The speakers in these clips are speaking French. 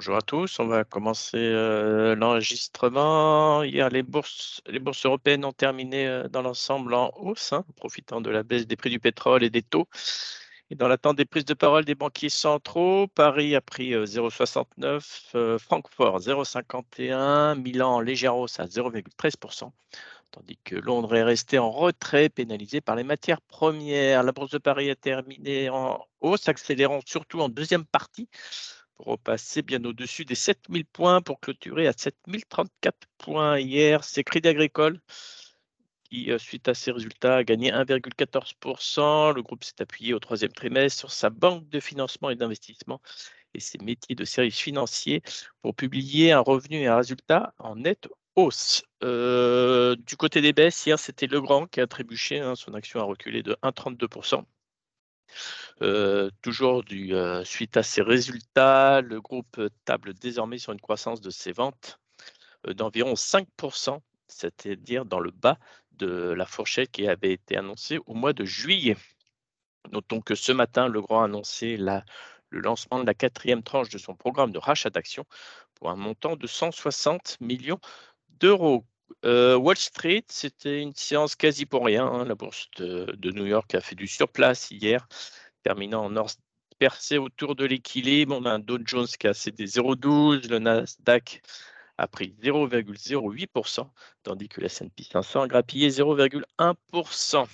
Bonjour à tous, on va commencer euh, l'enregistrement. Hier, les bourses, européennes ont terminé euh, dans l'ensemble en hausse, hein, profitant de la baisse des prix du pétrole et des taux. Et dans l'attente des prises de parole des banquiers centraux, Paris a pris 0,69, euh, Francfort 0,51, Milan légère hausse à 0,13%, tandis que Londres est resté en retrait, pénalisé par les matières premières. La bourse de Paris a terminé en hausse, accélérant surtout en deuxième partie repasser bien au-dessus des 7000 points pour clôturer à 7034 points hier. C'est Crédit Agricole qui, euh, suite à ces résultats, a gagné 1,14%. Le groupe s'est appuyé au troisième trimestre sur sa banque de financement et d'investissement et ses métiers de services financiers pour publier un revenu et un résultat en nette hausse. Euh, du côté des baisses, hier, c'était Legrand qui a trébuché. Hein. son action a reculé de 1,32%. Euh, toujours euh, suite à ces résultats, le groupe table désormais sur une croissance de ses ventes euh, d'environ 5%, c'est-à-dire dans le bas de la fourchette qui avait été annoncée au mois de juillet. Notons que ce matin, le Grand a annoncé le lancement de la quatrième tranche de son programme de rachat d'actions pour un montant de 160 millions d'euros. Wall Street, c'était une séance quasi pour rien. Hein. La bourse de, New York a fait du surplace hier terminant en or percé autour de l'équilibre. On a un Dow Jones qui a cédé 0,12, le Nasdaq a pris 0,08%, tandis que la S&P 500 a grappillé 0,1%.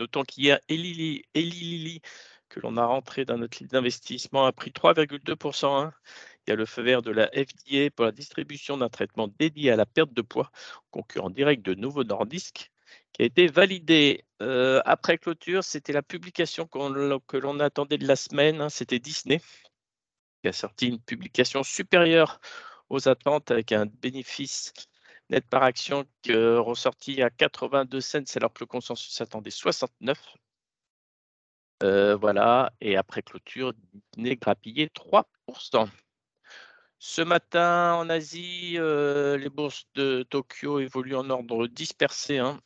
Notons qu'hier, Eli que l'on a rentré dans notre liste d'investissement, a pris 3,2%. Hein. Il y a le feu vert de la FDA pour la distribution d'un traitement dédié à la perte de poids, concurrent direct de Novo Nordisk qui a été validé euh, après clôture. C'était la publication que l'on attendait de la semaine. Hein, c'était Disney qui a sorti une publication supérieure aux attentes avec un bénéfice net par action est ressorti à 82 cents alors que le consensus attendait 69. Euh, voilà, et après clôture, Disney grappillé 3%. Ce matin, en Asie, euh, les bourses de Tokyo évoluent en ordre dispersé. Hein.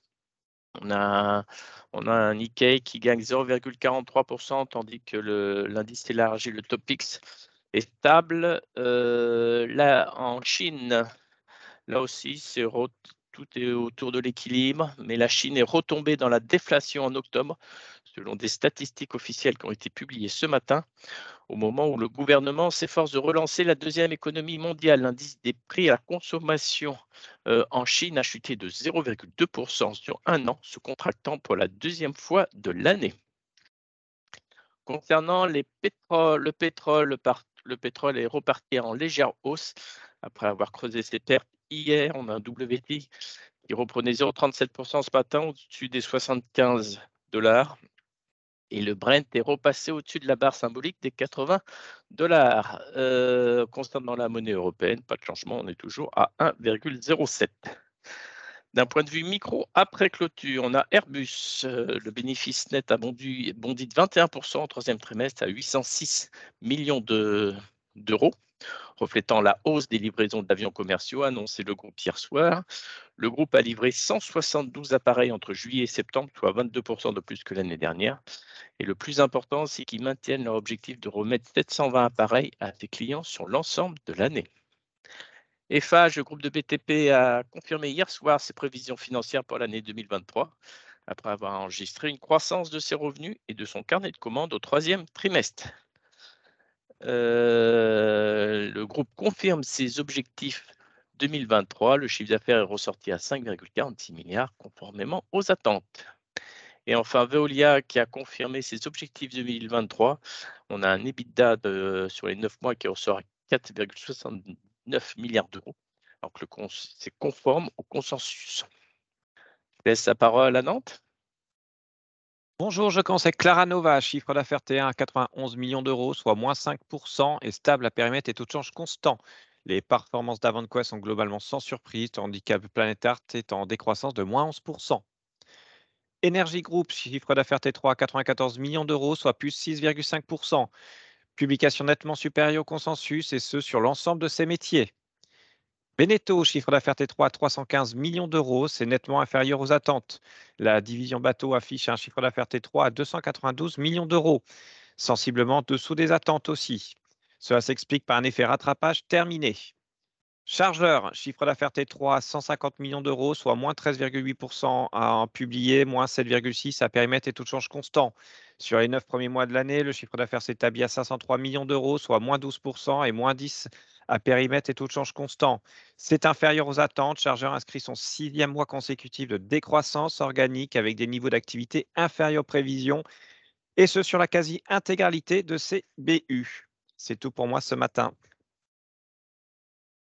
On a, on a un Nikkei qui gagne 0,43%, tandis que l'indice élargi, le Topix, est stable. Euh, là, en Chine, là aussi, tout est autour de l'équilibre, mais la Chine est retombée dans la déflation en octobre, selon des statistiques officielles qui ont été publiées ce matin au moment où le gouvernement s'efforce de relancer la deuxième économie mondiale. L'indice des prix à la consommation euh, en Chine a chuté de 0,2% sur un an, se contractant pour la deuxième fois de l'année. Concernant les pétroles, le pétrole, le pétrole est reparti en légère hausse après avoir creusé ses pertes hier. On a un WT qui reprenait 0,37% ce matin au-dessus des 75 dollars et le Brent est repassé au-dessus de la barre symbolique des 80 dollars. Euh, concernant la monnaie européenne, pas de changement, on est toujours à 1,07. D'un point de vue micro, après clôture, on a Airbus. Euh, le bénéfice net a bondi, bondi de 21% au troisième trimestre à 806 millions d'euros reflétant la hausse des livraisons d'avions commerciaux annoncé le groupe hier soir. Le groupe a livré 172 appareils entre juillet et septembre, soit 22% de plus que l'année dernière. Et le plus important, c'est qu'ils maintiennent leur objectif de remettre 720 appareils à ses clients sur l'ensemble de l'année. EFA, le groupe de BTP, a confirmé hier soir ses prévisions financières pour l'année 2023, après avoir enregistré une croissance de ses revenus et de son carnet de commandes au troisième trimestre. Euh, le groupe confirme ses objectifs 2023. Le chiffre d'affaires est ressorti à 5,46 milliards, conformément aux attentes. Et enfin, Veolia qui a confirmé ses objectifs 2023. On a un EBITDA sur les 9 mois qui ressort à 4,69 milliards d'euros. Donc, c'est conforme au consensus. Je laisse la parole à Nantes. Bonjour, je commence avec Clara Nova, chiffre d'affaires T1 à 91 millions d'euros, soit moins 5% et stable à périmètre et taux de change constant. Les performances d'avant sont globalement sans surprise, tandis que Planet Art est en décroissance de moins 11%. Energy Group, chiffre d'affaires T3 à 94 millions d'euros, soit plus 6,5%. Publication nettement supérieure au consensus et ce sur l'ensemble de ses métiers. Beneteau, chiffre d'affaires T3 à 315 millions d'euros, c'est nettement inférieur aux attentes. La division bateau affiche un chiffre d'affaires T3 à 292 millions d'euros, sensiblement dessous des attentes aussi. Cela s'explique par un effet rattrapage terminé. Chargeur, chiffre d'affaires T3 150 millions d'euros, soit moins 13,8% à publié, moins 7,6% à périmètre et tout change constant. Sur les neuf premiers mois de l'année, le chiffre d'affaires s'établit à 503 millions d'euros, soit moins 12% et moins 10% à périmètre et tout change constant. C'est inférieur aux attentes. Chargeur inscrit son sixième mois consécutif de décroissance organique avec des niveaux d'activité inférieurs aux prévisions, et ce sur la quasi-intégralité de ses BU. C'est tout pour moi ce matin.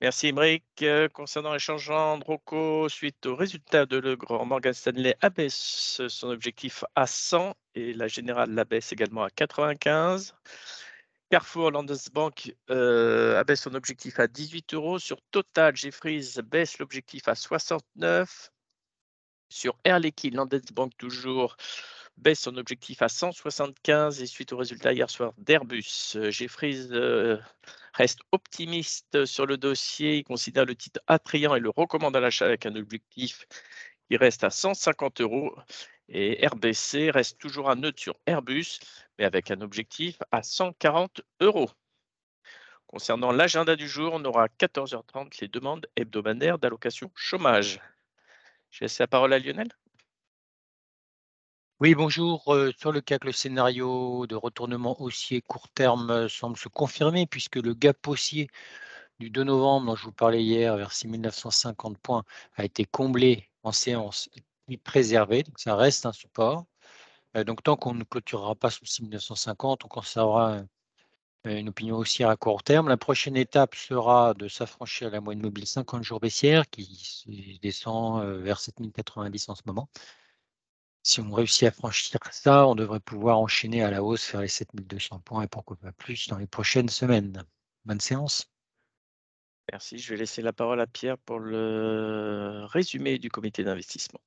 Merci Émeric. Euh, concernant de Rocco, suite au résultat de Le Grand, Morgan Stanley abaisse son objectif à 100 et la Générale l'abaisse également à 95. Carrefour Landesbank euh, abaisse son objectif à 18 euros. Sur Total, Jeffries baisse l'objectif à 69. Sur Air Liquide, Landesbank toujours baisse son objectif à 175 et suite au résultat hier soir d'Airbus, euh, Jeffries euh, reste optimiste sur le dossier. Il considère le titre attrayant et le recommande à l'achat avec un objectif qui reste à 150 euros. Et RBC reste toujours un neutre sur Airbus, mais avec un objectif à 140 euros. Concernant l'agenda du jour, on aura à 14h30 les demandes hebdomadaires d'allocation chômage. Je laisse la parole à Lionel. Oui, bonjour. sur le que le scénario de retournement haussier court terme semble se confirmer, puisque le gap haussier du 2 novembre, dont je vous parlais hier, vers 6950 points, a été comblé en séance et préservé. Donc, ça reste un support. donc, tant qu'on ne clôturera pas sous 6950, on conservera une opinion haussière à court terme. La prochaine étape sera de s'affranchir la moyenne mobile 50 jours baissière qui descend vers 7090 en ce moment. Si on réussit à franchir ça, on devrait pouvoir enchaîner à la hausse, faire les 7200 points et pourquoi pas plus dans les prochaines semaines. Bonne séance. Merci. Je vais laisser la parole à Pierre pour le résumé du comité d'investissement.